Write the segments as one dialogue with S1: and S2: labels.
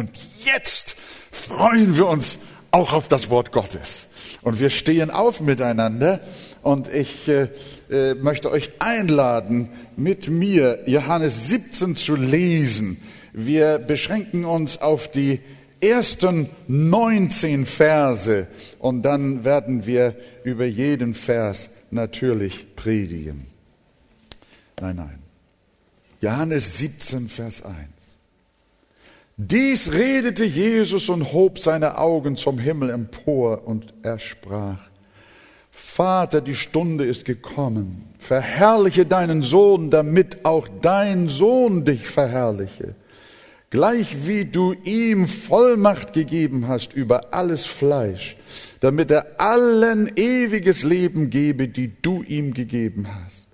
S1: Und jetzt freuen wir uns auch auf das Wort Gottes. Und wir stehen auf miteinander und ich äh, äh, möchte euch einladen, mit mir Johannes 17 zu lesen. Wir beschränken uns auf die ersten 19 Verse und dann werden wir über jeden Vers natürlich predigen. Nein, nein. Johannes 17, Vers 1. Dies redete Jesus und hob seine Augen zum Himmel empor und er sprach, Vater, die Stunde ist gekommen, verherrliche deinen Sohn, damit auch dein Sohn dich verherrliche, gleich wie du ihm Vollmacht gegeben hast über alles Fleisch, damit er allen ewiges Leben gebe, die du ihm gegeben hast.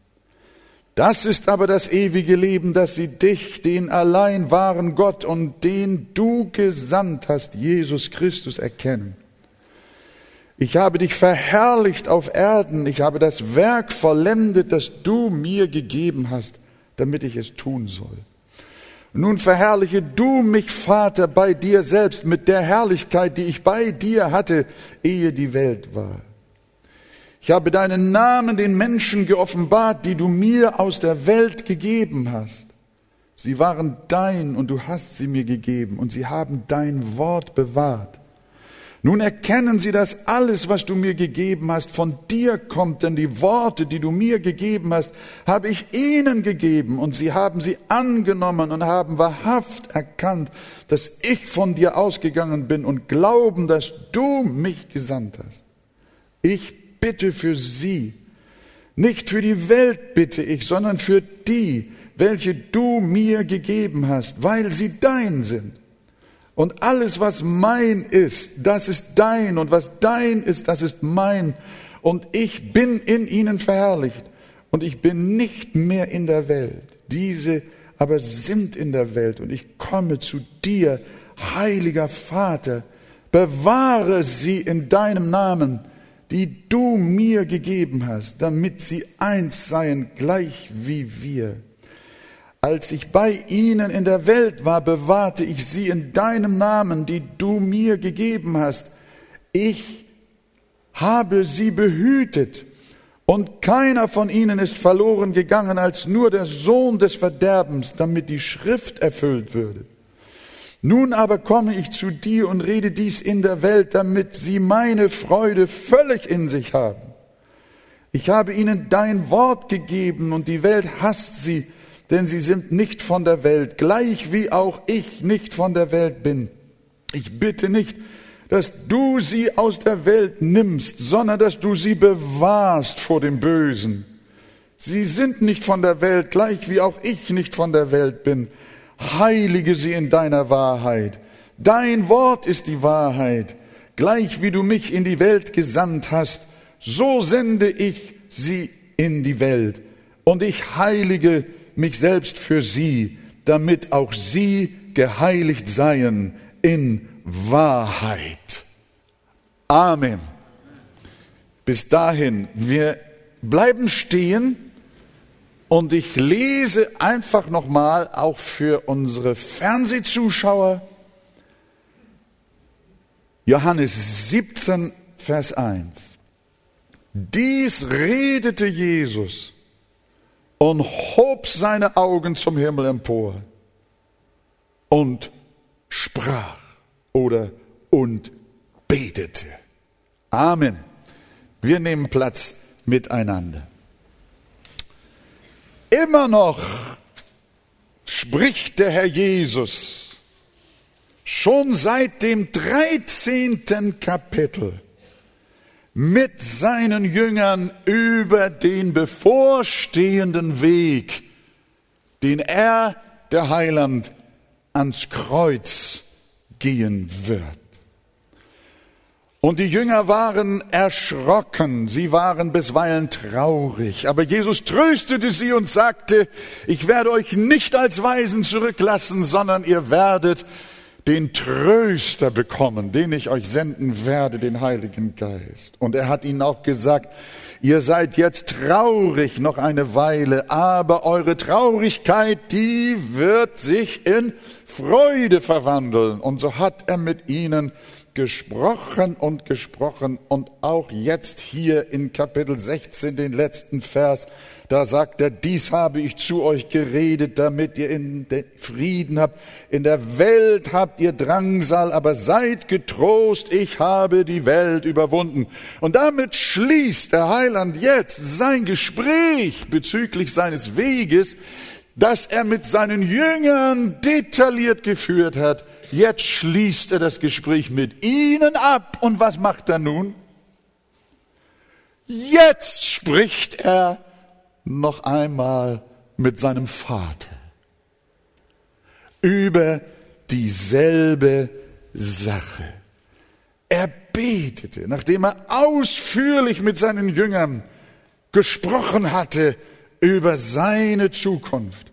S1: Das ist aber das ewige Leben, dass sie dich, den allein wahren Gott und den du gesandt hast, Jesus Christus, erkennen. Ich habe dich verherrlicht auf Erden, ich habe das Werk vollendet, das du mir gegeben hast, damit ich es tun soll. Nun verherrliche du mich, Vater, bei dir selbst mit der Herrlichkeit, die ich bei dir hatte, ehe die Welt war. Ich habe deinen Namen den Menschen geoffenbart, die du mir aus der Welt gegeben hast. Sie waren dein und du hast sie mir gegeben und sie haben dein Wort bewahrt. Nun erkennen sie, dass alles, was du mir gegeben hast, von dir kommt, denn die Worte, die du mir gegeben hast, habe ich ihnen gegeben und sie haben sie angenommen und haben wahrhaft erkannt, dass ich von dir ausgegangen bin und glauben, dass du mich gesandt hast. Ich bitte für sie. Nicht für die Welt bitte ich, sondern für die, welche du mir gegeben hast, weil sie dein sind. Und alles, was mein ist, das ist dein. Und was dein ist, das ist mein. Und ich bin in ihnen verherrlicht. Und ich bin nicht mehr in der Welt. Diese aber sind in der Welt. Und ich komme zu dir, heiliger Vater. Bewahre sie in deinem Namen die du mir gegeben hast, damit sie eins seien, gleich wie wir. Als ich bei ihnen in der Welt war, bewahrte ich sie in deinem Namen, die du mir gegeben hast. Ich habe sie behütet, und keiner von ihnen ist verloren gegangen als nur der Sohn des Verderbens, damit die Schrift erfüllt würde. Nun aber komme ich zu dir und rede dies in der Welt, damit sie meine Freude völlig in sich haben. Ich habe ihnen dein Wort gegeben und die Welt hasst sie, denn sie sind nicht von der Welt, gleich wie auch ich nicht von der Welt bin. Ich bitte nicht, dass du sie aus der Welt nimmst, sondern dass du sie bewahrst vor dem Bösen. Sie sind nicht von der Welt, gleich wie auch ich nicht von der Welt bin heilige sie in deiner Wahrheit. Dein Wort ist die Wahrheit. Gleich wie du mich in die Welt gesandt hast, so sende ich sie in die Welt. Und ich heilige mich selbst für sie, damit auch sie geheiligt seien in Wahrheit. Amen. Bis dahin, wir bleiben stehen und ich lese einfach nochmal auch für unsere Fernsehzuschauer Johannes 17, Vers 1. Dies redete Jesus und hob seine Augen zum Himmel empor und sprach oder und betete. Amen. Wir nehmen Platz miteinander. Immer noch spricht der Herr Jesus schon seit dem 13. Kapitel mit seinen Jüngern über den bevorstehenden Weg, den er, der Heiland, ans Kreuz gehen wird. Und die Jünger waren erschrocken, sie waren bisweilen traurig, aber Jesus tröstete sie und sagte, ich werde euch nicht als Weisen zurücklassen, sondern ihr werdet den Tröster bekommen, den ich euch senden werde, den Heiligen Geist. Und er hat ihnen auch gesagt, ihr seid jetzt traurig noch eine Weile, aber eure Traurigkeit, die wird sich in Freude verwandeln. Und so hat er mit ihnen gesprochen und gesprochen und auch jetzt hier in Kapitel 16, den letzten Vers, da sagt er, dies habe ich zu euch geredet, damit ihr in Frieden habt. In der Welt habt ihr Drangsal, aber seid getrost, ich habe die Welt überwunden. Und damit schließt der Heiland jetzt sein Gespräch bezüglich seines Weges, das er mit seinen Jüngern detailliert geführt hat. Jetzt schließt er das Gespräch mit ihnen ab. Und was macht er nun? Jetzt spricht er noch einmal mit seinem Vater über dieselbe Sache. Er betete, nachdem er ausführlich mit seinen Jüngern gesprochen hatte über seine Zukunft,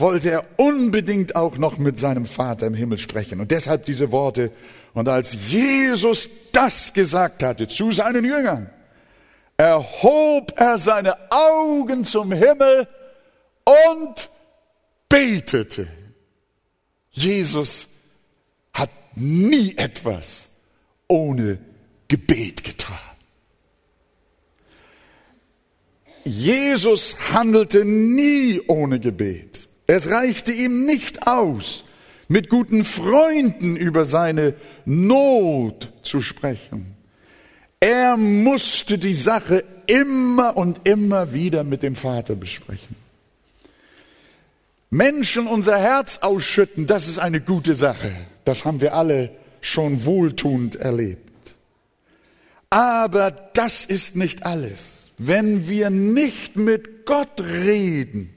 S1: wollte er unbedingt auch noch mit seinem Vater im Himmel sprechen. Und deshalb diese Worte. Und als Jesus das gesagt hatte zu seinen Jüngern, erhob er seine Augen zum Himmel und betete. Jesus hat nie etwas ohne Gebet getan. Jesus handelte nie ohne Gebet. Es reichte ihm nicht aus, mit guten Freunden über seine Not zu sprechen. Er musste die Sache immer und immer wieder mit dem Vater besprechen. Menschen unser Herz ausschütten, das ist eine gute Sache. Das haben wir alle schon wohltuend erlebt. Aber das ist nicht alles. Wenn wir nicht mit Gott reden,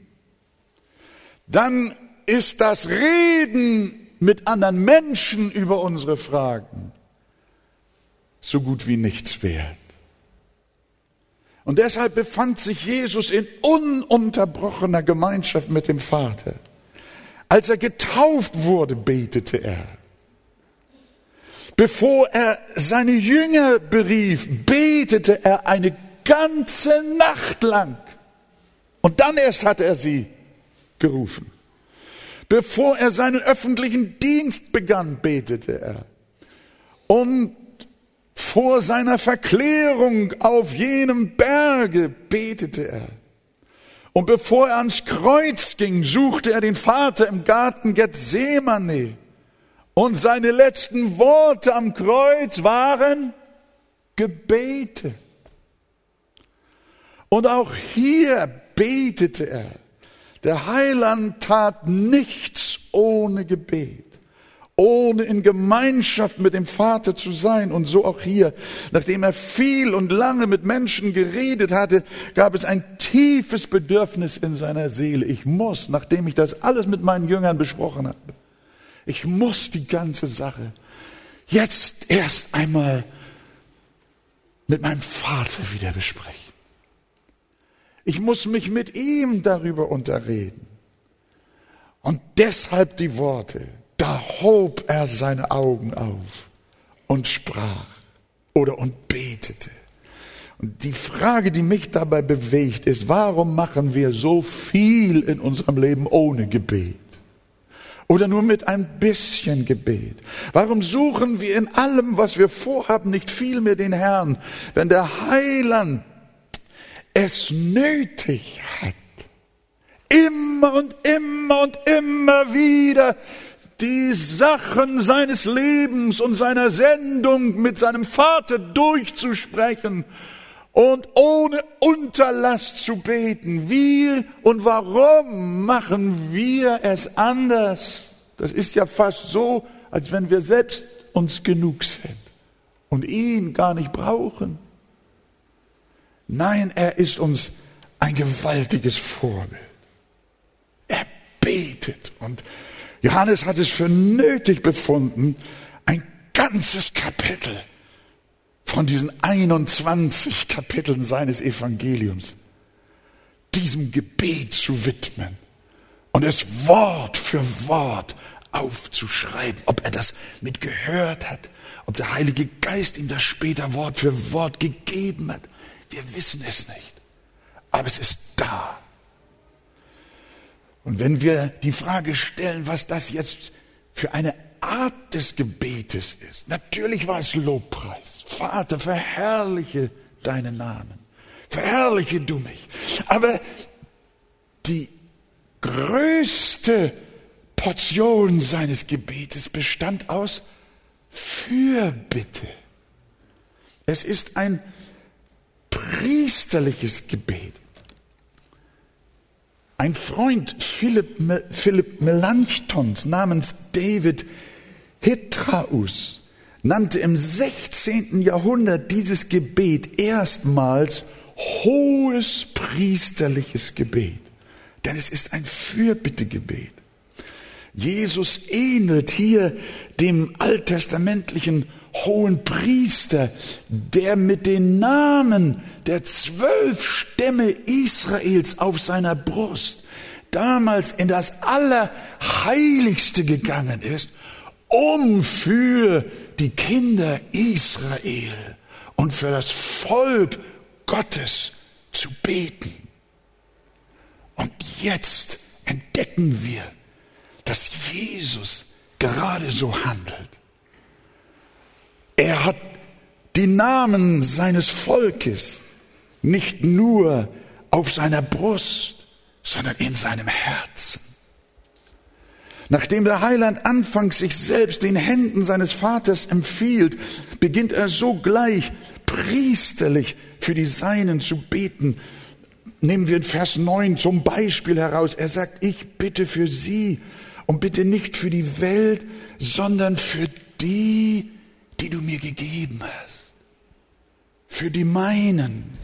S1: dann ist das Reden mit anderen Menschen über unsere Fragen so gut wie nichts wert. Und deshalb befand sich Jesus in ununterbrochener Gemeinschaft mit dem Vater. Als er getauft wurde, betete er. Bevor er seine Jünger berief, betete er eine ganze Nacht lang. Und dann erst hatte er sie gerufen. Bevor er seinen öffentlichen Dienst begann, betete er. Und vor seiner Verklärung auf jenem Berge betete er. Und bevor er ans Kreuz ging, suchte er den Vater im Garten Gethsemane. Und seine letzten Worte am Kreuz waren Gebete. Und auch hier betete er. Der Heiland tat nichts ohne Gebet ohne in Gemeinschaft mit dem Vater zu sein. Und so auch hier, nachdem er viel und lange mit Menschen geredet hatte, gab es ein tiefes Bedürfnis in seiner Seele. Ich muss, nachdem ich das alles mit meinen Jüngern besprochen habe, ich muss die ganze Sache jetzt erst einmal mit meinem Vater wieder besprechen. Ich muss mich mit ihm darüber unterreden. Und deshalb die Worte, da hob er seine Augen auf und sprach oder und betete. Und die Frage, die mich dabei bewegt, ist, warum machen wir so viel in unserem Leben ohne Gebet? Oder nur mit ein bisschen Gebet? Warum suchen wir in allem, was wir vorhaben, nicht viel mehr den Herrn, wenn der Heiland es nötig hat, immer und immer und immer wieder die Sachen seines Lebens und seiner Sendung mit seinem Vater durchzusprechen und ohne Unterlass zu beten. Wie und warum machen wir es anders? Das ist ja fast so, als wenn wir selbst uns genug sind und ihn gar nicht brauchen. Nein, er ist uns ein gewaltiges Vorbild. Er betet und Johannes hat es für nötig befunden, ein ganzes Kapitel von diesen 21 Kapiteln seines Evangeliums diesem Gebet zu widmen und es Wort für Wort aufzuschreiben, ob er das mitgehört hat, ob der Heilige Geist ihm das später Wort für Wort gegeben hat. Wir wissen es nicht, aber es ist da. Und wenn wir die Frage stellen, was das jetzt für eine Art des Gebetes ist. Natürlich war es Lobpreis. Vater, verherrliche deinen Namen. Verherrliche du mich. Aber die größte Portion seines Gebetes bestand aus Fürbitte. Es ist ein priesterliches Gebet. Ein Freund Philipp, Philipp Melanchthons namens David Hitraus nannte im 16. Jahrhundert dieses Gebet erstmals hohes priesterliches Gebet. Denn es ist ein Fürbittegebet. Jesus ähnelt hier dem alttestamentlichen hohen Priester, der mit den Namen der zwölf Stämme Israels auf seiner Brust damals in das Allerheiligste gegangen ist, um für die Kinder Israel und für das Volk Gottes zu beten. Und jetzt entdecken wir, dass Jesus gerade so handelt. Er hat die Namen seines Volkes nicht nur auf seiner Brust, sondern in seinem Herzen. Nachdem der Heiland anfangs sich selbst den Händen seines Vaters empfiehlt, beginnt er sogleich priesterlich für die Seinen zu beten. Nehmen wir in Vers 9 zum Beispiel heraus. Er sagt, ich bitte für sie und bitte nicht für die Welt, sondern für die, die du mir gegeben hast. Für die meinen.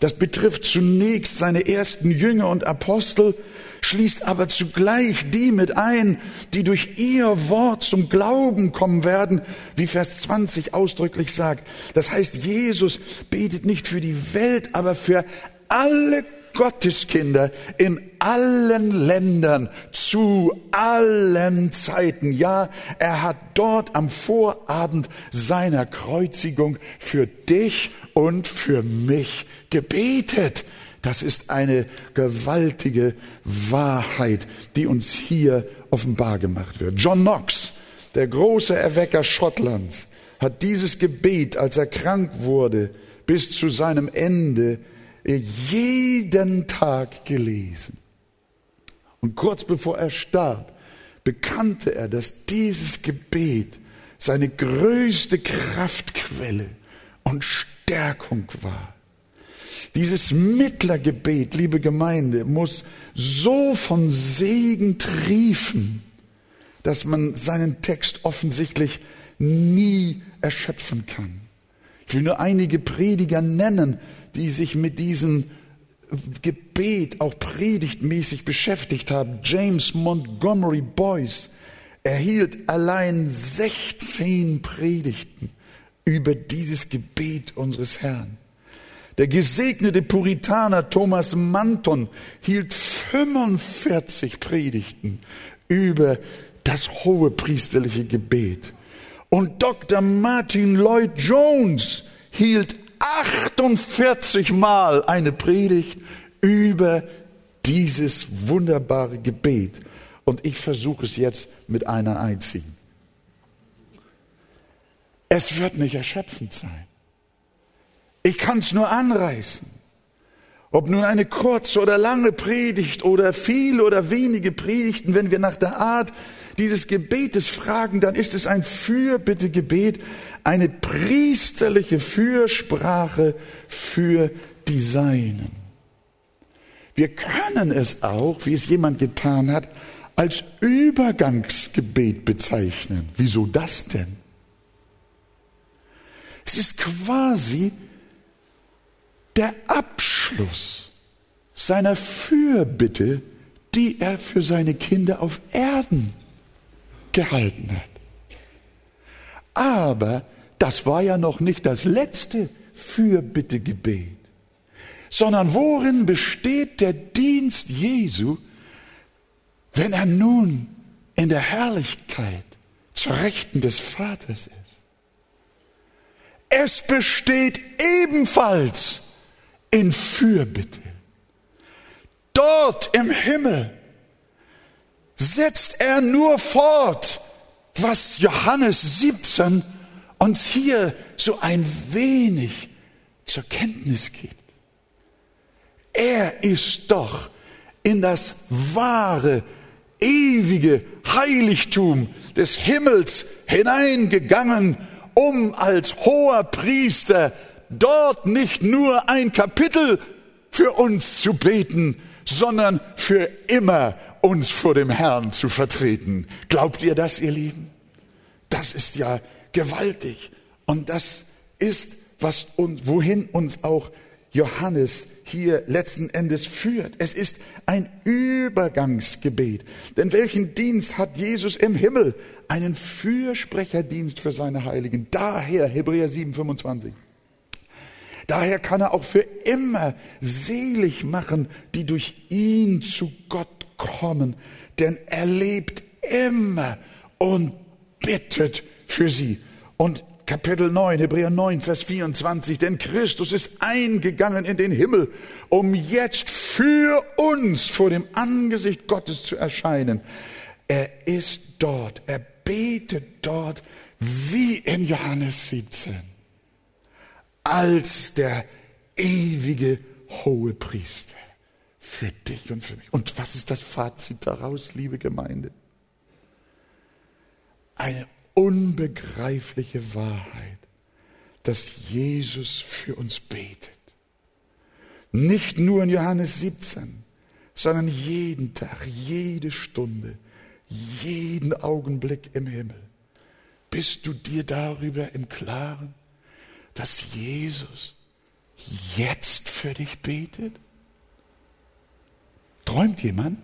S1: Das betrifft zunächst seine ersten Jünger und Apostel, schließt aber zugleich die mit ein, die durch ihr Wort zum Glauben kommen werden, wie Vers 20 ausdrücklich sagt. Das heißt, Jesus betet nicht für die Welt, aber für alle Gotteskinder in allen Ländern zu allen Zeiten. Ja, er hat dort am Vorabend seiner Kreuzigung für dich und für mich gebetet. Das ist eine gewaltige Wahrheit, die uns hier offenbar gemacht wird. John Knox, der große Erwecker Schottlands, hat dieses Gebet, als er krank wurde, bis zu seinem Ende jeden Tag gelesen. Und kurz bevor er starb, bekannte er, dass dieses Gebet seine größte Kraftquelle und Stärkung war. Dieses Mittlergebet, liebe Gemeinde, muss so von Segen triefen, dass man seinen Text offensichtlich nie erschöpfen kann. Ich will nur einige Prediger nennen, die sich mit diesem Gebet auch predigtmäßig beschäftigt haben. James Montgomery Boyce erhielt allein 16 Predigten über dieses Gebet unseres Herrn. Der gesegnete Puritaner Thomas Manton hielt 45 Predigten über das hohe priesterliche Gebet. Und Dr. Martin Lloyd Jones hielt 48 Mal eine Predigt über dieses wunderbare Gebet. Und ich versuche es jetzt mit einer einzigen. Es wird nicht erschöpfend sein. Ich kann es nur anreißen. Ob nun eine kurze oder lange Predigt oder viele oder wenige Predigten, wenn wir nach der Art dieses Gebetes fragen, dann ist es ein Fürbittegebet, eine priesterliche Fürsprache für die Seinen. Wir können es auch, wie es jemand getan hat, als Übergangsgebet bezeichnen. Wieso das denn? Es ist quasi der Abschluss seiner Fürbitte, die er für seine Kinder auf Erden gehalten hat. Aber das war ja noch nicht das letzte Fürbittegebet, sondern worin besteht der Dienst Jesu, wenn er nun in der Herrlichkeit zur Rechten des Vaters ist? Es besteht ebenfalls in Fürbitte. Dort im Himmel setzt er nur fort, was Johannes 17 uns hier so ein wenig zur Kenntnis gibt. Er ist doch in das wahre, ewige Heiligtum des Himmels hineingegangen, um als hoher Priester dort nicht nur ein Kapitel für uns zu beten, sondern für immer uns vor dem Herrn zu vertreten. Glaubt ihr das, ihr Lieben? Das ist ja gewaltig. Und das ist, was und wohin uns auch Johannes hier letzten Endes führt. Es ist ein Übergangsgebet. Denn welchen Dienst hat Jesus im Himmel? Einen Fürsprecherdienst für seine Heiligen. Daher Hebräer 7, 25. Daher kann er auch für immer selig machen, die durch ihn zu Gott kommen. Denn er lebt immer und bittet für sie. Und Kapitel 9, Hebräer 9, Vers 24, denn Christus ist eingegangen in den Himmel, um jetzt für uns vor dem Angesicht Gottes zu erscheinen. Er ist dort, er betet dort wie in Johannes 17 als der ewige hohe Priester für dich und für mich. Und was ist das Fazit daraus, liebe Gemeinde? Eine unbegreifliche Wahrheit, dass Jesus für uns betet. Nicht nur in Johannes 17, sondern jeden Tag, jede Stunde, jeden Augenblick im Himmel. Bist du dir darüber im Klaren? dass Jesus jetzt für dich betet? Träumt jemand?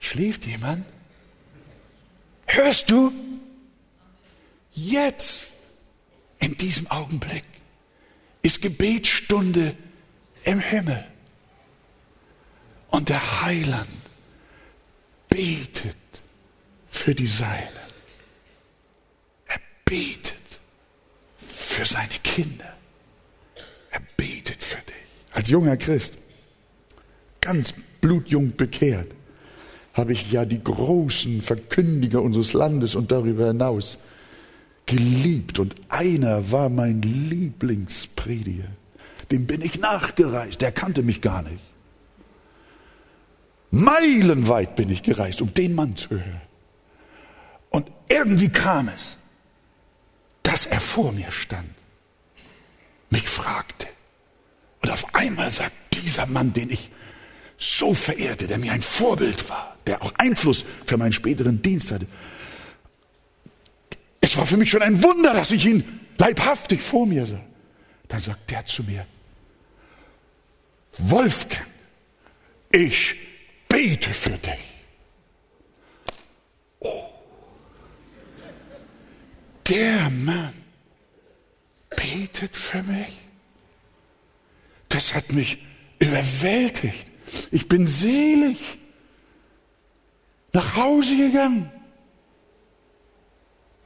S1: Schläft jemand? Hörst du? Jetzt, in diesem Augenblick, ist Gebetsstunde im Himmel. Und der Heiland betet für die Seile. Er betet für seine Kinder. Er betet für dich. Als junger Christ, ganz blutjung bekehrt, habe ich ja die großen Verkündiger unseres Landes und darüber hinaus geliebt. Und einer war mein Lieblingsprediger. Dem bin ich nachgereist. Der kannte mich gar nicht. Meilenweit bin ich gereist, um den Mann zu hören. Und irgendwie kam es, dass er vor mir stand, mich fragte. Und auf einmal sagt dieser Mann, den ich so verehrte, der mir ein Vorbild war, der auch Einfluss für meinen späteren Dienst hatte. Es war für mich schon ein Wunder, dass ich ihn leibhaftig vor mir sah. Dann sagt der zu mir, Wolfgang, ich bete für dich. der Mann betet für mich. Das hat mich überwältigt. Ich bin selig nach Hause gegangen.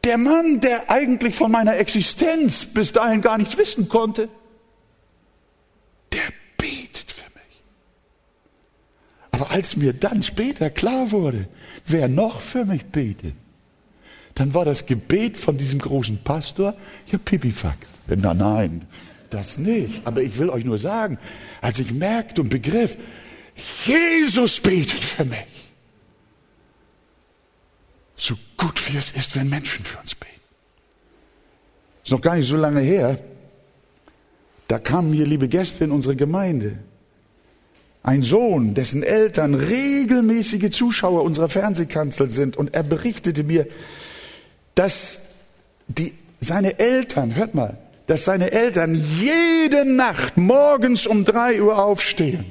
S1: Der Mann, der eigentlich von meiner Existenz bis dahin gar nichts wissen konnte, der betet für mich. Aber als mir dann später klar wurde, wer noch für mich betet, dann war das Gebet von diesem großen Pastor ja Pipifax. Na nein, das nicht. Aber ich will euch nur sagen, als ich merkte und begriff, Jesus betet für mich. So gut wie es ist, wenn Menschen für uns beten. Ist noch gar nicht so lange her. Da kamen hier liebe Gäste in unsere Gemeinde. Ein Sohn, dessen Eltern regelmäßige Zuschauer unserer Fernsehkanzel sind. Und er berichtete mir, dass die, seine Eltern, hört mal, dass seine Eltern jede Nacht morgens um drei Uhr aufstehen,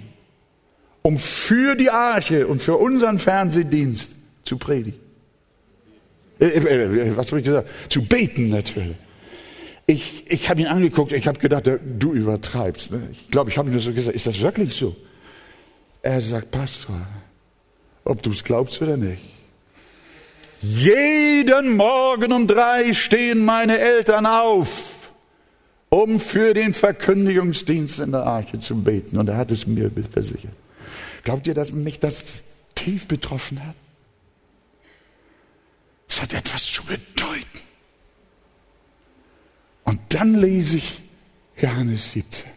S1: um für die Arche und für unseren Fernsehdienst zu predigen. Äh, äh, äh was habe ich gesagt? Zu beten natürlich. Ich, ich habe ihn angeguckt, ich habe gedacht, du übertreibst. Ne? Ich glaube, ich habe ihm so gesagt, ist das wirklich so? Er sagt, Pastor, ob du es glaubst oder nicht, jeden Morgen um drei stehen meine Eltern auf, um für den Verkündigungsdienst in der Arche zu beten. Und er hat es mir versichert. Glaubt ihr, dass mich das tief betroffen hat. Es hat etwas zu bedeuten. Und dann lese ich Johannes 17.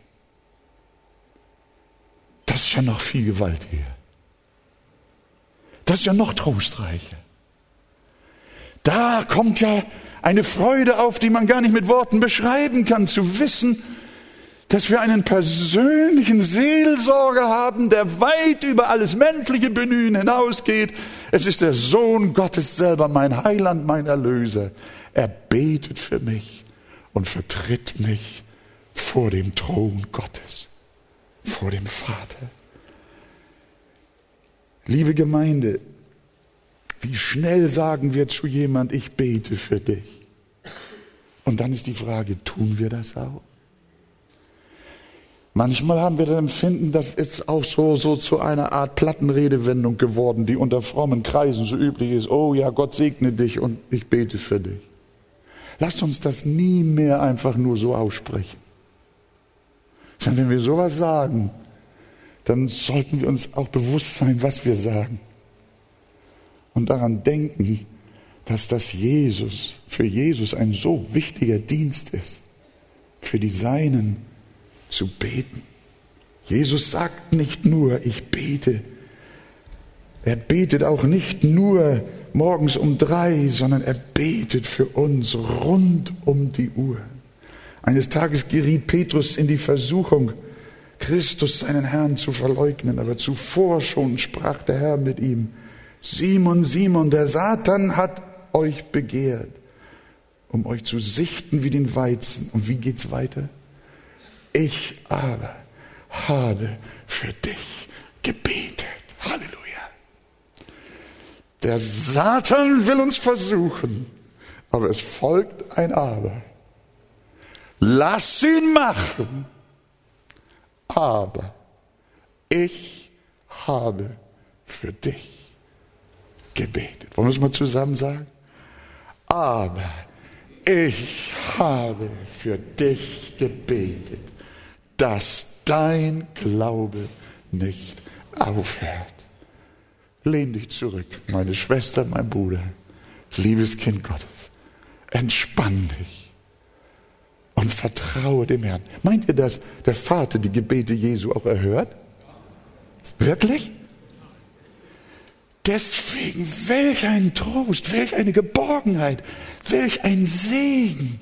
S1: Das ist ja noch viel gewaltiger. Das ist ja noch trostreicher. Da kommt ja eine Freude auf, die man gar nicht mit Worten beschreiben kann, zu wissen, dass wir einen persönlichen Seelsorger haben, der weit über alles menschliche Bemühen hinausgeht. Es ist der Sohn Gottes selber, mein Heiland, mein Erlöser. Er betet für mich und vertritt mich vor dem Thron Gottes, vor dem Vater. Liebe Gemeinde, wie schnell sagen wir zu jemand, ich bete für dich. Und dann ist die Frage, tun wir das auch? Manchmal haben wir das Empfinden, das ist auch so, so zu einer Art Plattenredewendung geworden, die unter frommen Kreisen so üblich ist. Oh ja, Gott segne dich und ich bete für dich. Lasst uns das nie mehr einfach nur so aussprechen. Sondern wenn wir sowas sagen, dann sollten wir uns auch bewusst sein, was wir sagen. Und daran denken, dass das Jesus, für Jesus ein so wichtiger Dienst ist, für die Seinen zu beten. Jesus sagt nicht nur, ich bete. Er betet auch nicht nur morgens um drei, sondern er betet für uns rund um die Uhr. Eines Tages geriet Petrus in die Versuchung, Christus, seinen Herrn, zu verleugnen. Aber zuvor schon sprach der Herr mit ihm, Simon, Simon, der Satan hat euch begehrt, um euch zu sichten wie den Weizen. Und wie geht's weiter? Ich aber habe für dich gebetet. Halleluja. Der Satan will uns versuchen, aber es folgt ein Aber. Lass ihn machen aber ich habe für dich gebetet. Wollen wir es mal zusammen sagen? Aber ich habe für dich gebetet, dass dein Glaube nicht aufhört. Lehn dich zurück, meine Schwester, mein Bruder, liebes Kind Gottes. Entspann dich und vertraue dem Herrn. Meint ihr, dass der Vater die Gebete Jesu auch erhört? Wirklich? Deswegen, welch ein Trost, welch eine Geborgenheit, welch ein Segen,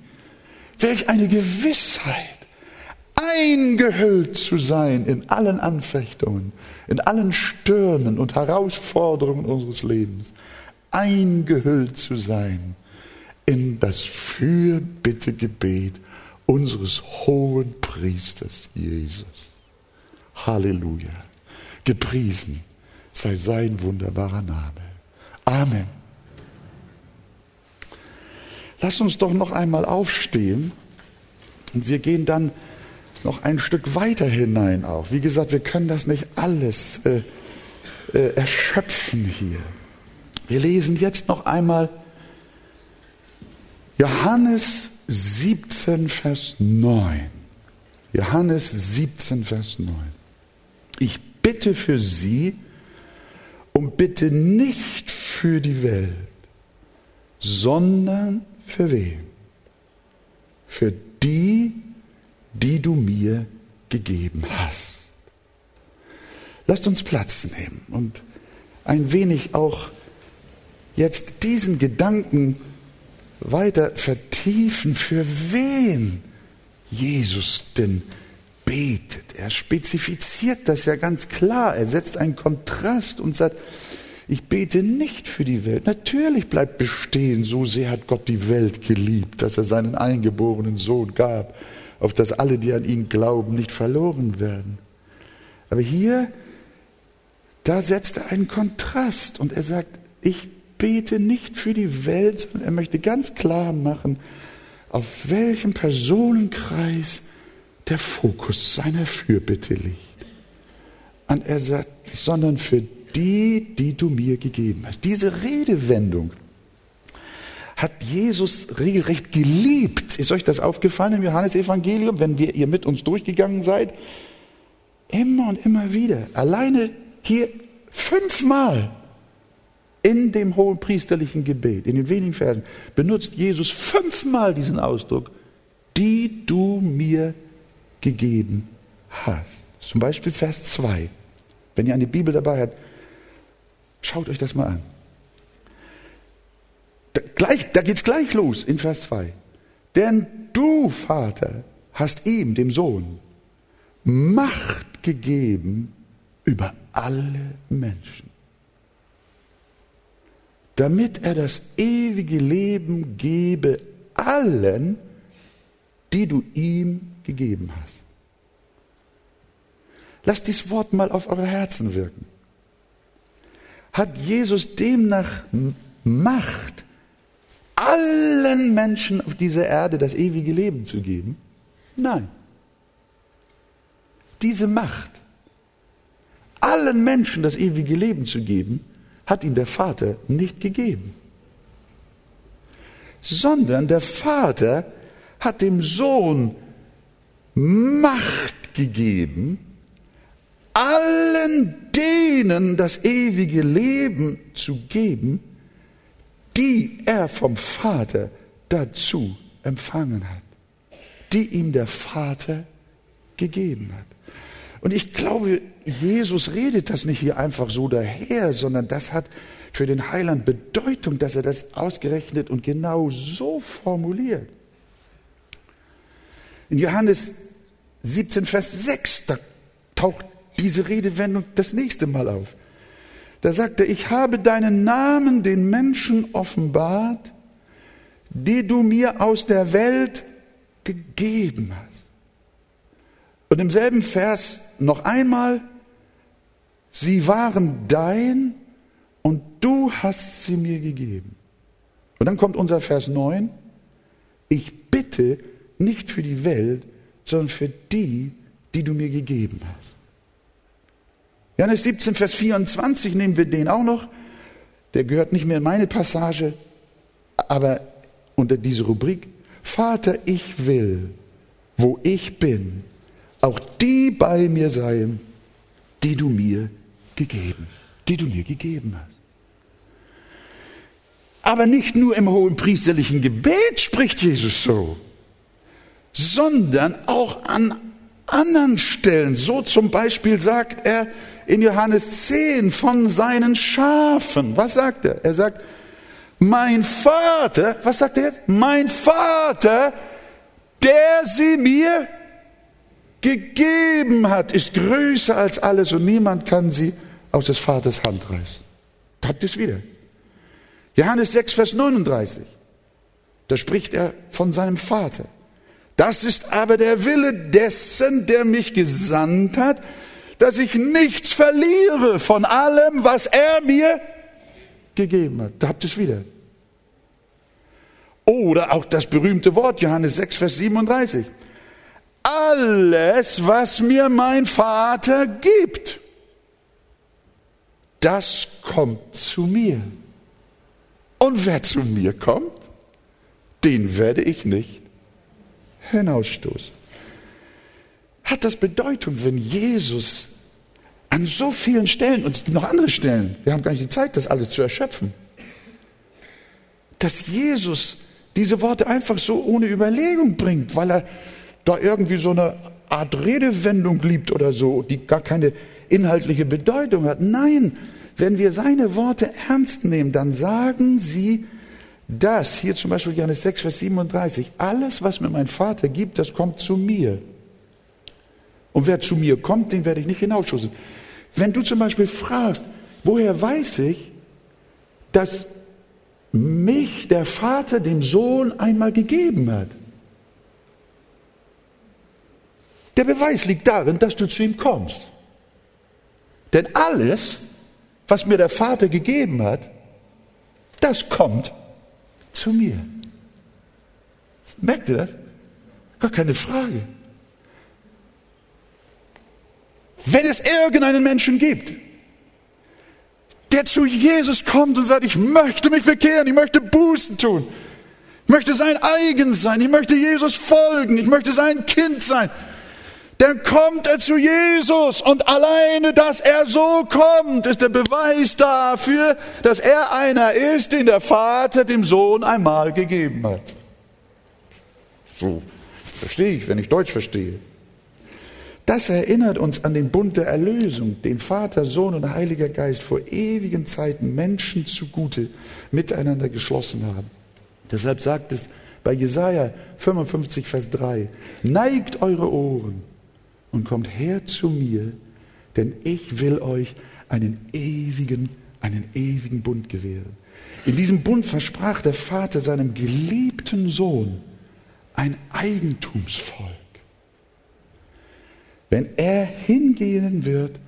S1: welch eine Gewissheit, eingehüllt zu sein in allen Anfechtungen, in allen Stürmen und Herausforderungen unseres Lebens, eingehüllt zu sein in das Fürbittegebet unseres hohen Priesters Jesus. Halleluja. Gepriesen sei sein wunderbarer Name. Amen. Lass uns doch noch einmal aufstehen und wir gehen dann noch ein Stück weiter hinein auch. Wie gesagt, wir können das nicht alles äh, äh, erschöpfen hier. Wir lesen jetzt noch einmal Johannes 17, Vers 9. Johannes 17, Vers 9. Ich bitte für sie und bitte nicht für die Welt, sondern für wen? Für die, die du mir gegeben hast. Lasst uns Platz nehmen und ein wenig auch jetzt diesen Gedanken weiter vertiefen, für wen Jesus denn betet. Er spezifiziert das ja ganz klar. Er setzt einen Kontrast und sagt, ich bete nicht für die Welt. Natürlich bleibt bestehen, so sehr hat Gott die Welt geliebt, dass er seinen eingeborenen Sohn gab, auf dass alle, die an ihn glauben, nicht verloren werden. Aber hier, da setzt er einen Kontrast und er sagt, ich bete nicht für die Welt, sondern er möchte ganz klar machen, auf welchem Personenkreis der Fokus seiner Fürbitte liegt. Und er sagt, sondern für die, die du mir gegeben hast. Diese Redewendung hat Jesus regelrecht geliebt. Ist euch das aufgefallen im Johannesevangelium, wenn wir ihr mit uns durchgegangen seid? Immer und immer wieder. Alleine hier Fünfmal in dem hohen priesterlichen Gebet, in den wenigen Versen, benutzt Jesus fünfmal diesen Ausdruck, die du mir gegeben hast. Zum Beispiel Vers 2. Wenn ihr eine Bibel dabei habt, schaut euch das mal an. Da, gleich, da geht es gleich los in Vers 2. Denn du, Vater, hast ihm, dem Sohn, Macht gegeben über alle Menschen, damit er das ewige Leben gebe allen, die du ihm gegeben hast. Lasst dieses Wort mal auf eure Herzen wirken. Hat Jesus demnach Macht, allen Menschen auf dieser Erde das ewige Leben zu geben? Nein. Diese Macht, allen Menschen das ewige Leben zu geben, hat ihm der Vater nicht gegeben, sondern der Vater hat dem Sohn Macht gegeben, allen denen das ewige Leben zu geben, die er vom Vater dazu empfangen hat, die ihm der Vater gegeben hat. Und ich glaube, Jesus redet das nicht hier einfach so daher, sondern das hat für den Heiland Bedeutung, dass er das ausgerechnet und genau so formuliert. In Johannes 17, Vers 6, da taucht diese Redewendung das nächste Mal auf. Da sagt er, ich habe deinen Namen den Menschen offenbart, die du mir aus der Welt gegeben hast. Und im selben Vers noch einmal, sie waren dein und du hast sie mir gegeben. Und dann kommt unser Vers 9, ich bitte nicht für die Welt, sondern für die, die du mir gegeben hast. Johannes 17, Vers 24 nehmen wir den auch noch. Der gehört nicht mehr in meine Passage, aber unter diese Rubrik. Vater, ich will, wo ich bin, auch die bei mir seien, die du mir gegeben, die du mir gegeben hast. Aber nicht nur im hohen priesterlichen Gebet spricht Jesus so, sondern auch an anderen Stellen. So zum Beispiel sagt er, in Johannes 10 von seinen Schafen. Was sagt er? Er sagt, mein Vater, was sagt er? Mein Vater, der sie mir gegeben hat, ist größer als alles und niemand kann sie aus des Vaters Hand reißen. Da es wieder. Johannes 6, Vers 39. Da spricht er von seinem Vater. Das ist aber der Wille dessen, der mich gesandt hat, dass ich nichts verliere von allem, was er mir gegeben hat. Da habt ihr es wieder. Oder auch das berühmte Wort, Johannes 6, Vers 37. Alles, was mir mein Vater gibt, das kommt zu mir. Und wer zu mir kommt, den werde ich nicht hinausstoßen hat das Bedeutung, wenn Jesus an so vielen Stellen, und es gibt noch andere Stellen, wir haben gar nicht die Zeit, das alles zu erschöpfen, dass Jesus diese Worte einfach so ohne Überlegung bringt, weil er da irgendwie so eine Art Redewendung liebt oder so, die gar keine inhaltliche Bedeutung hat. Nein, wenn wir seine Worte ernst nehmen, dann sagen sie das, hier zum Beispiel Johannes 6, Vers 37, alles, was mir mein Vater gibt, das kommt zu mir. Und wer zu mir kommt, den werde ich nicht hinausschussen. Wenn du zum Beispiel fragst, woher weiß ich, dass mich der Vater dem Sohn einmal gegeben hat? Der Beweis liegt darin, dass du zu ihm kommst. Denn alles, was mir der Vater gegeben hat, das kommt zu mir. Merkt ihr das? Gar keine Frage. Wenn es irgendeinen Menschen gibt, der zu Jesus kommt und sagt, ich möchte mich bekehren, ich möchte Bußen tun, ich möchte sein eigen sein, ich möchte Jesus folgen, ich möchte sein Kind sein, dann kommt er zu Jesus und alleine, dass er so kommt, ist der Beweis dafür, dass er einer ist, den der Vater dem Sohn einmal gegeben hat. So verstehe ich, wenn ich Deutsch verstehe. Das erinnert uns an den Bund der Erlösung, den Vater, Sohn und Heiliger Geist vor ewigen Zeiten Menschen zugute miteinander geschlossen haben. Deshalb sagt es bei Jesaja 55, Vers 3, neigt eure Ohren und kommt her zu mir, denn ich will euch einen ewigen, einen ewigen Bund gewähren. In diesem Bund versprach der Vater seinem geliebten Sohn ein Eigentumsvolk. Wenn er hingehen wird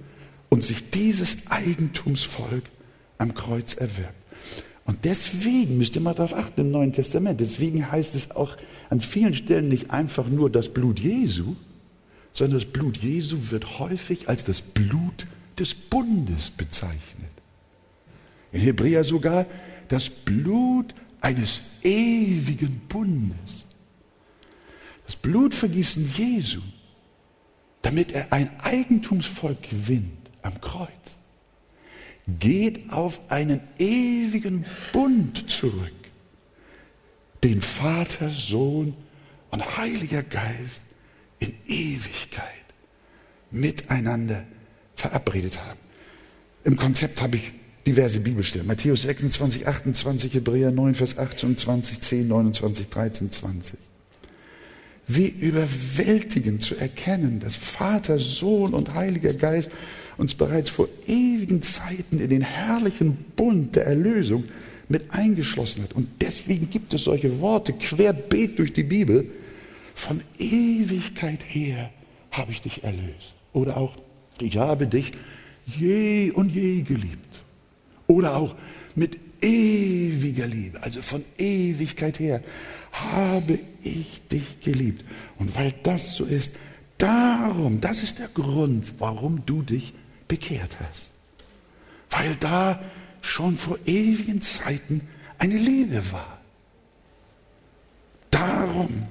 S1: und sich dieses Eigentumsvolk am Kreuz erwirbt. Und deswegen müsst ihr mal darauf achten im Neuen Testament. Deswegen heißt es auch an vielen Stellen nicht einfach nur das Blut Jesu, sondern das Blut Jesu wird häufig als das Blut des Bundes bezeichnet. In Hebräer sogar das Blut eines ewigen Bundes. Das Blutvergießen Jesu, damit er ein Eigentumsvolk gewinnt am Kreuz, geht auf einen ewigen Bund zurück, den Vater, Sohn und Heiliger Geist in Ewigkeit miteinander verabredet haben. Im Konzept habe ich diverse Bibelstellen. Matthäus 26, 28, Hebräer 9, Vers 28, 10, 29, 13, 20. Wie überwältigend zu erkennen, dass Vater, Sohn und Heiliger Geist uns bereits vor ewigen Zeiten in den herrlichen Bund der Erlösung mit eingeschlossen hat. Und deswegen gibt es solche Worte querbeet durch die Bibel, von Ewigkeit her habe ich dich erlöst. Oder auch, ich habe dich je und je geliebt. Oder auch mit ewiger Liebe, also von Ewigkeit her, habe ich dich geliebt. Und weil das so ist, darum, das ist der Grund, warum du dich bekehrt hast. Weil da schon vor ewigen Zeiten eine Liebe war. Darum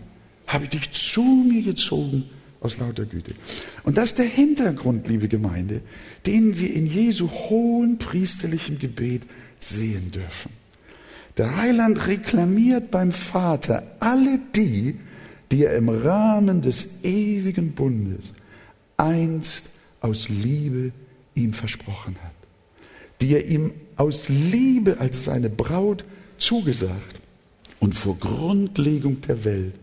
S1: habe ich dich zu mir gezogen aus lauter Güte. Und das ist der Hintergrund, liebe Gemeinde, den wir in Jesu hohen priesterlichen Gebet sehen dürfen. Der Heiland reklamiert beim Vater alle die, die er im Rahmen des ewigen Bundes einst aus Liebe ihm versprochen hat, die er ihm aus Liebe als seine Braut zugesagt und vor Grundlegung der Welt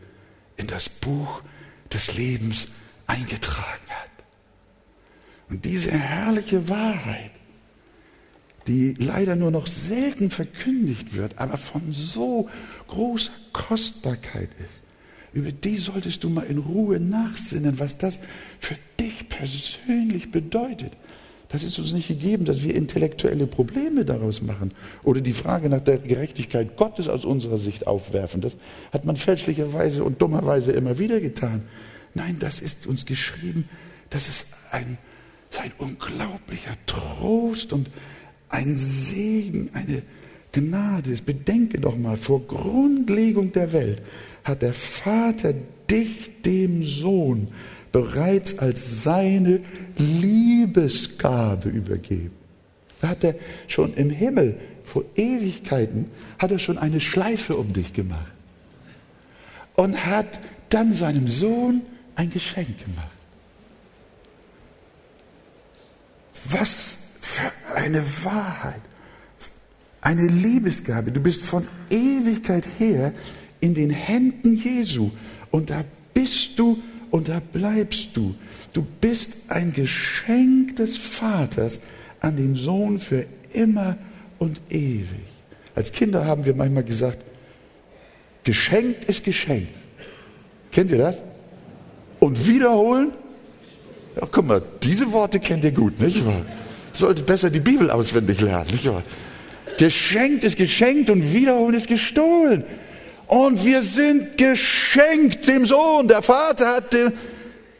S1: in das Buch des Lebens eingetragen hat. Und diese herrliche Wahrheit, die leider nur noch selten verkündigt wird, aber von so großer Kostbarkeit ist, über die solltest du mal in Ruhe nachsinnen, was das für dich persönlich bedeutet. Das ist uns nicht gegeben, dass wir intellektuelle Probleme daraus machen oder die Frage nach der Gerechtigkeit Gottes aus unserer Sicht aufwerfen. Das hat man fälschlicherweise und dummerweise immer wieder getan. Nein, das ist uns geschrieben, das ist ein, ein unglaublicher Trost und ein Segen, eine Gnade. Bedenke doch mal, vor Grundlegung der Welt hat der Vater dich dem Sohn bereits als seine Liebesgabe übergeben. Da hat er schon im Himmel vor Ewigkeiten, hat er schon eine Schleife um dich gemacht und hat dann seinem Sohn ein Geschenk gemacht. Was für eine Wahrheit, eine Liebesgabe. Du bist von Ewigkeit her in den Händen Jesu und da bist du und da bleibst du. Du bist ein Geschenk des Vaters an den Sohn für immer und ewig. Als Kinder haben wir manchmal gesagt, geschenkt ist geschenkt. Kennt ihr das? Und wiederholen? Ja, guck mal, diese Worte kennt ihr gut, nicht wahr? Sollte besser die Bibel auswendig lernen, nicht wahr? Geschenkt ist geschenkt und wiederholen ist gestohlen. Und wir sind geschenkt dem Sohn. Der Vater hat dem,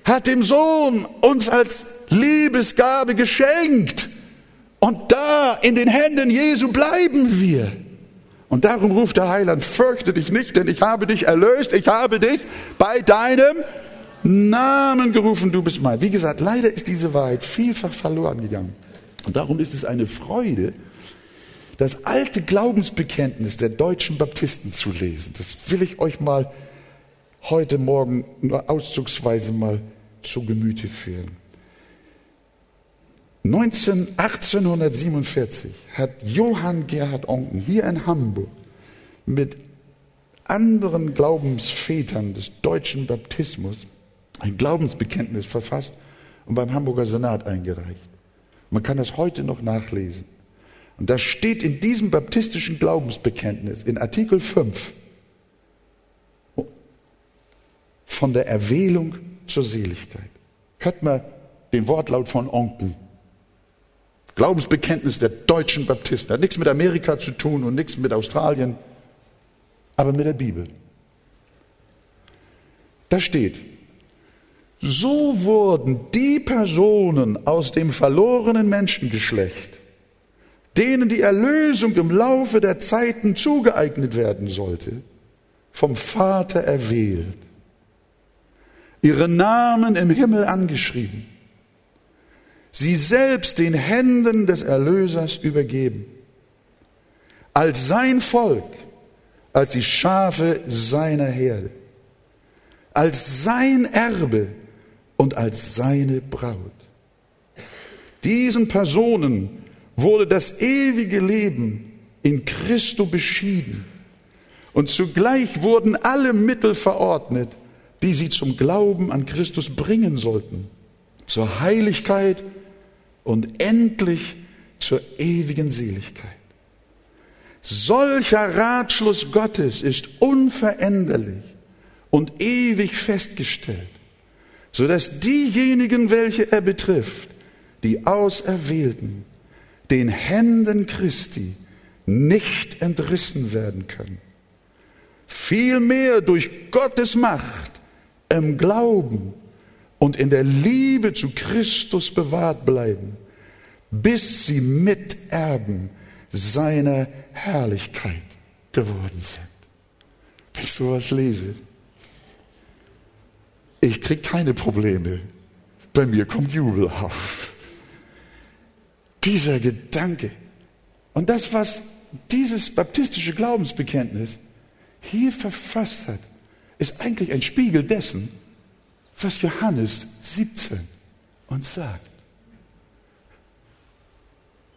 S1: hat dem Sohn uns als Liebesgabe geschenkt. Und da in den Händen Jesu bleiben wir. Und darum ruft der Heiland, fürchte dich nicht, denn ich habe dich erlöst, ich habe dich bei deinem Namen gerufen, du bist mein. Wie gesagt, leider ist diese Wahrheit vielfach verloren gegangen. Und darum ist es eine Freude, das alte Glaubensbekenntnis der deutschen Baptisten zu lesen. Das will ich euch mal heute Morgen nur auszugsweise mal zu Gemüte führen. 19, 1847 hat Johann Gerhard Onken hier in Hamburg mit anderen Glaubensvätern des deutschen Baptismus ein Glaubensbekenntnis verfasst und beim Hamburger Senat eingereicht. Man kann das heute noch nachlesen. Und da steht in diesem baptistischen Glaubensbekenntnis in Artikel 5 von der Erwählung zur Seligkeit. Hört mal den Wortlaut von Onken. Glaubensbekenntnis der deutschen Baptisten. Hat nichts mit Amerika zu tun und nichts mit Australien, aber mit der Bibel. Da steht, so wurden die Personen aus dem verlorenen Menschengeschlecht, denen die Erlösung im Laufe der Zeiten zugeeignet werden sollte, vom Vater erwählt, ihre Namen im Himmel angeschrieben sie selbst den Händen des Erlösers übergeben, als sein Volk, als die Schafe seiner Herde, als sein Erbe und als seine Braut. Diesen Personen wurde das ewige Leben in Christo beschieden und zugleich wurden alle Mittel verordnet, die sie zum Glauben an Christus bringen sollten, zur Heiligkeit und endlich zur ewigen Seligkeit. Solcher Ratschluss Gottes ist unveränderlich und ewig festgestellt, so dass diejenigen, welche er betrifft, die Auserwählten, den Händen Christi nicht entrissen werden können. Vielmehr durch Gottes Macht im Glauben und in der Liebe zu Christus bewahrt bleiben, bis sie Miterben seiner Herrlichkeit geworden sind. Wenn ich sowas lese, ich kriege keine Probleme. Bei mir kommt Jubel auf. Dieser Gedanke und das, was dieses baptistische Glaubensbekenntnis hier verfasst hat, ist eigentlich ein Spiegel dessen, was Johannes 17 uns sagt.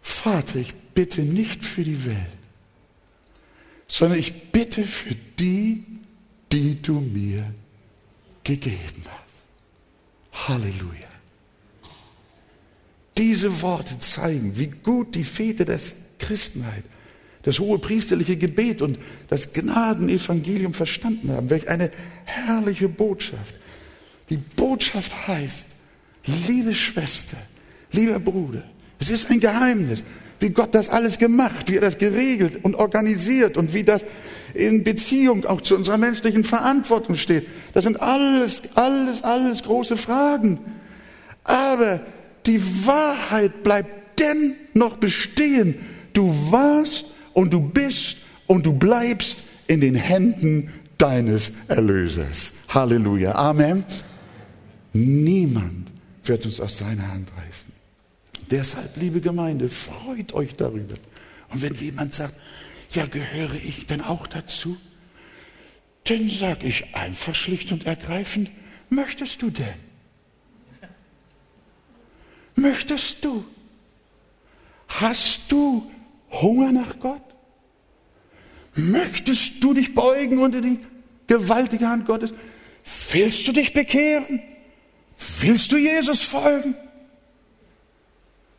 S1: Vater, ich bitte nicht für die Welt, sondern ich bitte für die, die du mir gegeben hast. Halleluja. Diese Worte zeigen, wie gut die Väter des Christenheit, das hohe priesterliche Gebet und das Gnadenevangelium verstanden haben. Welch eine herrliche Botschaft. Die Botschaft heißt, liebe Schwester, lieber Bruder, es ist ein Geheimnis, wie Gott das alles gemacht, wie er das geregelt und organisiert und wie das in Beziehung auch zu unserer menschlichen Verantwortung steht. Das sind alles, alles, alles große Fragen. Aber die Wahrheit bleibt dennoch bestehen. Du warst und du bist und du bleibst in den Händen deines Erlösers. Halleluja. Amen. Niemand wird uns aus seiner Hand reißen. Deshalb, liebe Gemeinde, freut euch darüber. Und wenn jemand sagt, ja, gehöre ich denn auch dazu? Dann sage ich einfach schlicht und ergreifend, möchtest du denn? Möchtest du? Hast du Hunger nach Gott? Möchtest du dich beugen unter die gewaltige Hand Gottes? Willst du dich bekehren? Willst du Jesus folgen?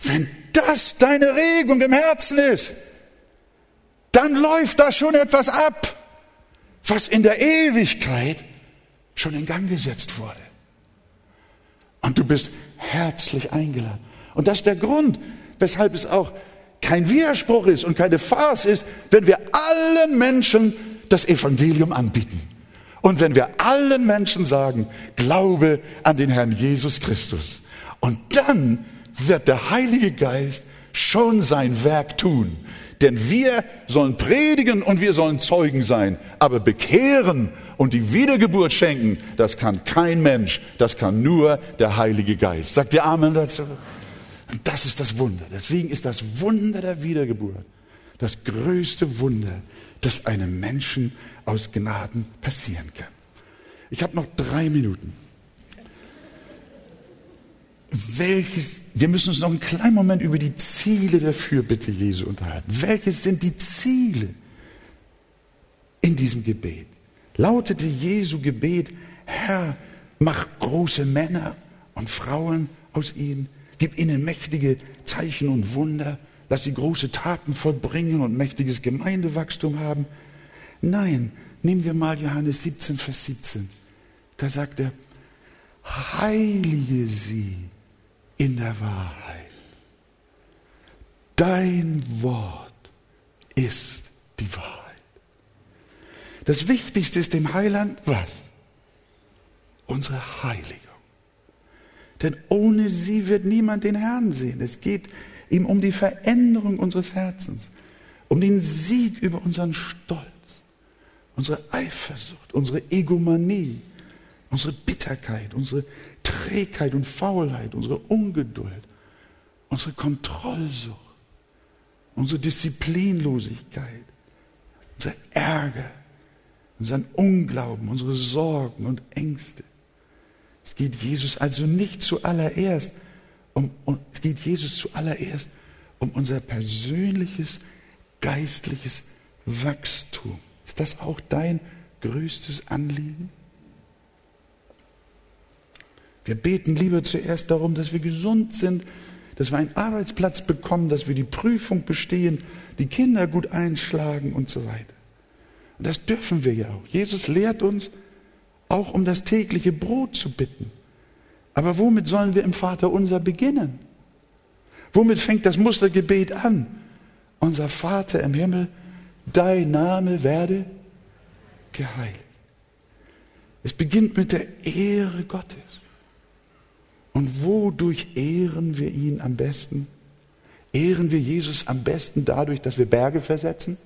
S1: Wenn das deine Regung im Herzen ist, dann läuft da schon etwas ab, was in der Ewigkeit schon in Gang gesetzt wurde. Und du bist herzlich eingeladen. Und das ist der Grund, weshalb es auch kein Widerspruch ist und keine Farce ist, wenn wir allen Menschen das Evangelium anbieten. Und wenn wir allen Menschen sagen, glaube an den Herrn Jesus Christus. Und dann wird der Heilige Geist schon sein Werk tun. Denn wir sollen predigen und wir sollen Zeugen sein. Aber bekehren und die Wiedergeburt schenken, das kann kein Mensch, das kann nur der Heilige Geist. Sagt ihr Amen dazu? Und das ist das Wunder. Deswegen ist das Wunder der Wiedergeburt das größte Wunder, das einem Menschen aus Gnaden passieren kann. Ich habe noch drei Minuten. Welches, wir müssen uns noch einen kleinen Moment über die Ziele der Fürbitte Jesu unterhalten. Welches sind die Ziele in diesem Gebet? Lautete Jesu Gebet, Herr, mach große Männer und Frauen aus ihnen, gib ihnen mächtige Zeichen und Wunder, lass sie große Taten vollbringen und mächtiges Gemeindewachstum haben. Nein, nehmen wir mal Johannes 17, Vers 17. Da sagt er, heilige sie in der Wahrheit. Dein Wort ist die Wahrheit. Das Wichtigste ist dem Heiland was? Unsere Heiligung. Denn ohne sie wird niemand den Herrn sehen. Es geht ihm um die Veränderung unseres Herzens, um den Sieg über unseren Stolz, unsere Eifersucht, unsere Egomanie, unsere Bitterkeit, unsere Trägheit und Faulheit, unsere Ungeduld, unsere Kontrollsucht, unsere Disziplinlosigkeit, unser Ärger, unseren Unglauben, unsere Sorgen und Ängste. Es geht Jesus also nicht zuallererst um, um, es geht Jesus zuallererst um unser persönliches geistliches Wachstum. Ist das auch dein größtes Anliegen? Wir beten lieber zuerst darum, dass wir gesund sind, dass wir einen Arbeitsplatz bekommen, dass wir die Prüfung bestehen, die Kinder gut einschlagen und so weiter. Und das dürfen wir ja auch. Jesus lehrt uns auch um das tägliche Brot zu bitten. Aber womit sollen wir im Vater unser beginnen? Womit fängt das Mustergebet an? Unser Vater im Himmel, dein Name werde geheiligt. Es beginnt mit der Ehre Gottes. Und wodurch ehren wir ihn am besten? Ehren wir Jesus am besten dadurch, dass wir Berge versetzen?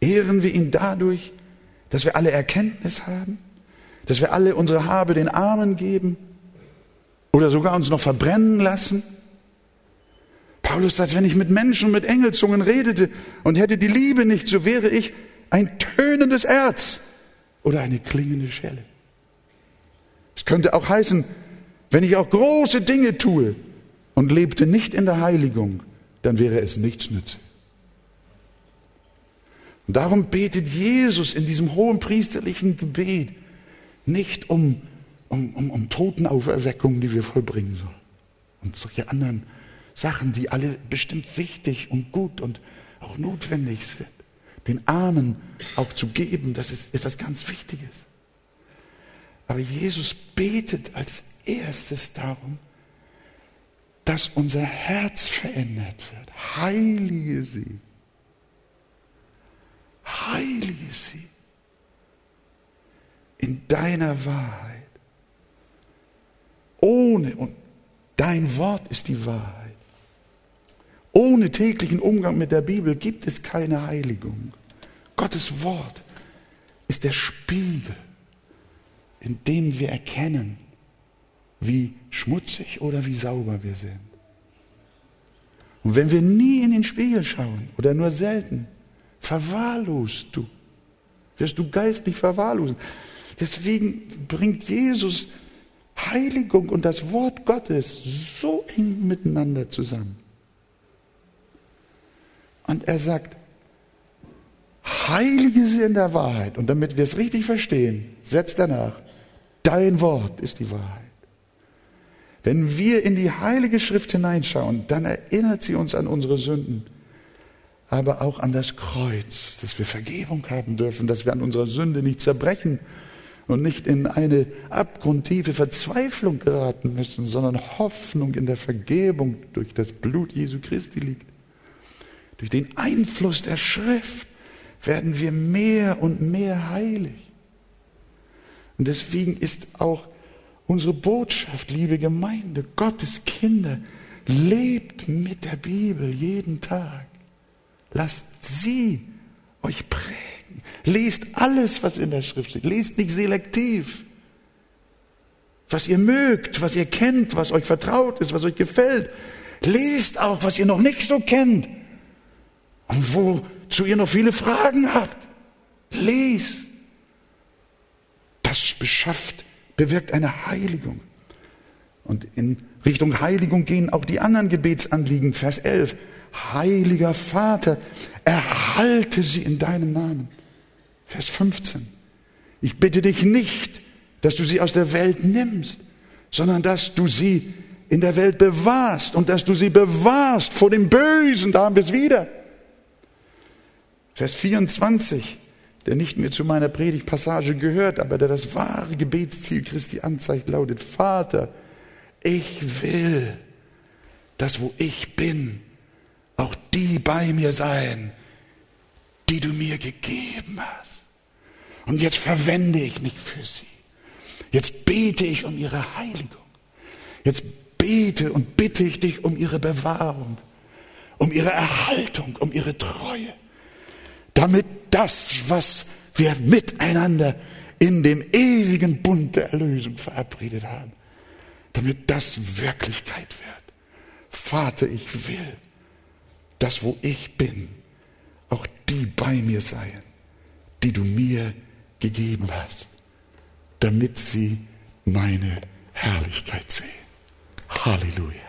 S1: Ehren wir ihn dadurch, dass wir alle Erkenntnis haben? dass wir alle unsere Habe den Armen geben oder sogar uns noch verbrennen lassen. Paulus sagt, wenn ich mit Menschen, mit Engelzungen redete und hätte die Liebe nicht, so wäre ich ein tönendes Erz oder eine klingende Schelle. Es könnte auch heißen, wenn ich auch große Dinge tue und lebte nicht in der Heiligung, dann wäre es nichts nütze. Und darum betet Jesus in diesem hohen priesterlichen Gebet, nicht um, um, um, um Totenauferweckung, die wir vollbringen sollen. Und solche anderen Sachen, die alle bestimmt wichtig und gut und auch notwendig sind. Den Armen auch zu geben, das ist etwas ganz Wichtiges. Aber Jesus betet als erstes darum, dass unser Herz verändert wird. Heilige sie. Heilige sie in deiner Wahrheit. Ohne, und dein Wort ist die Wahrheit. Ohne täglichen Umgang mit der Bibel gibt es keine Heiligung. Gottes Wort ist der Spiegel, in dem wir erkennen, wie schmutzig oder wie sauber wir sind. Und wenn wir nie in den Spiegel schauen oder nur selten, verwahrlost du, wirst du geistlich verwahrlosen. Deswegen bringt Jesus Heiligung und das Wort Gottes so eng miteinander zusammen. Und er sagt, heilige sie in der Wahrheit. Und damit wir es richtig verstehen, setzt danach, dein Wort ist die Wahrheit. Wenn wir in die heilige Schrift hineinschauen, dann erinnert sie uns an unsere Sünden, aber auch an das Kreuz, dass wir Vergebung haben dürfen, dass wir an unserer Sünde nicht zerbrechen und nicht in eine abgrundtiefe Verzweiflung geraten müssen, sondern Hoffnung in der Vergebung durch das Blut Jesu Christi liegt. Durch den Einfluss der Schrift werden wir mehr und mehr heilig. Und deswegen ist auch unsere Botschaft, liebe Gemeinde, Gottes Kinder, Lebt mit der Bibel jeden Tag. Lasst sie euch prägen. Lest alles, was in der Schrift steht. Lest nicht selektiv. Was ihr mögt, was ihr kennt, was euch vertraut ist, was euch gefällt. Lest auch, was ihr noch nicht so kennt und wozu ihr noch viele Fragen habt. Lest. Beschafft, bewirkt eine Heiligung. Und in Richtung Heiligung gehen auch die anderen Gebetsanliegen. Vers 11. Heiliger Vater, erhalte sie in deinem Namen. Vers 15. Ich bitte dich nicht, dass du sie aus der Welt nimmst, sondern dass du sie in der Welt bewahrst und dass du sie bewahrst vor dem Bösen. Da haben wir es wieder. Vers 24, der nicht mehr zu meiner Predigtpassage gehört, aber der das wahre Gebetsziel Christi anzeigt, lautet, Vater, ich will, dass wo ich bin, auch die bei mir sein, die du mir gegeben hast. Und jetzt verwende ich mich für sie. Jetzt bete ich um ihre Heiligung. Jetzt bete und bitte ich dich um ihre Bewahrung, um ihre Erhaltung, um ihre Treue, damit das, was wir miteinander in dem ewigen Bund der Erlösung verabredet haben, damit das Wirklichkeit wird. Vater, ich will, dass wo ich bin, auch die bei mir seien, die du mir gegeben hast, damit sie meine Herrlichkeit sehen. Halleluja.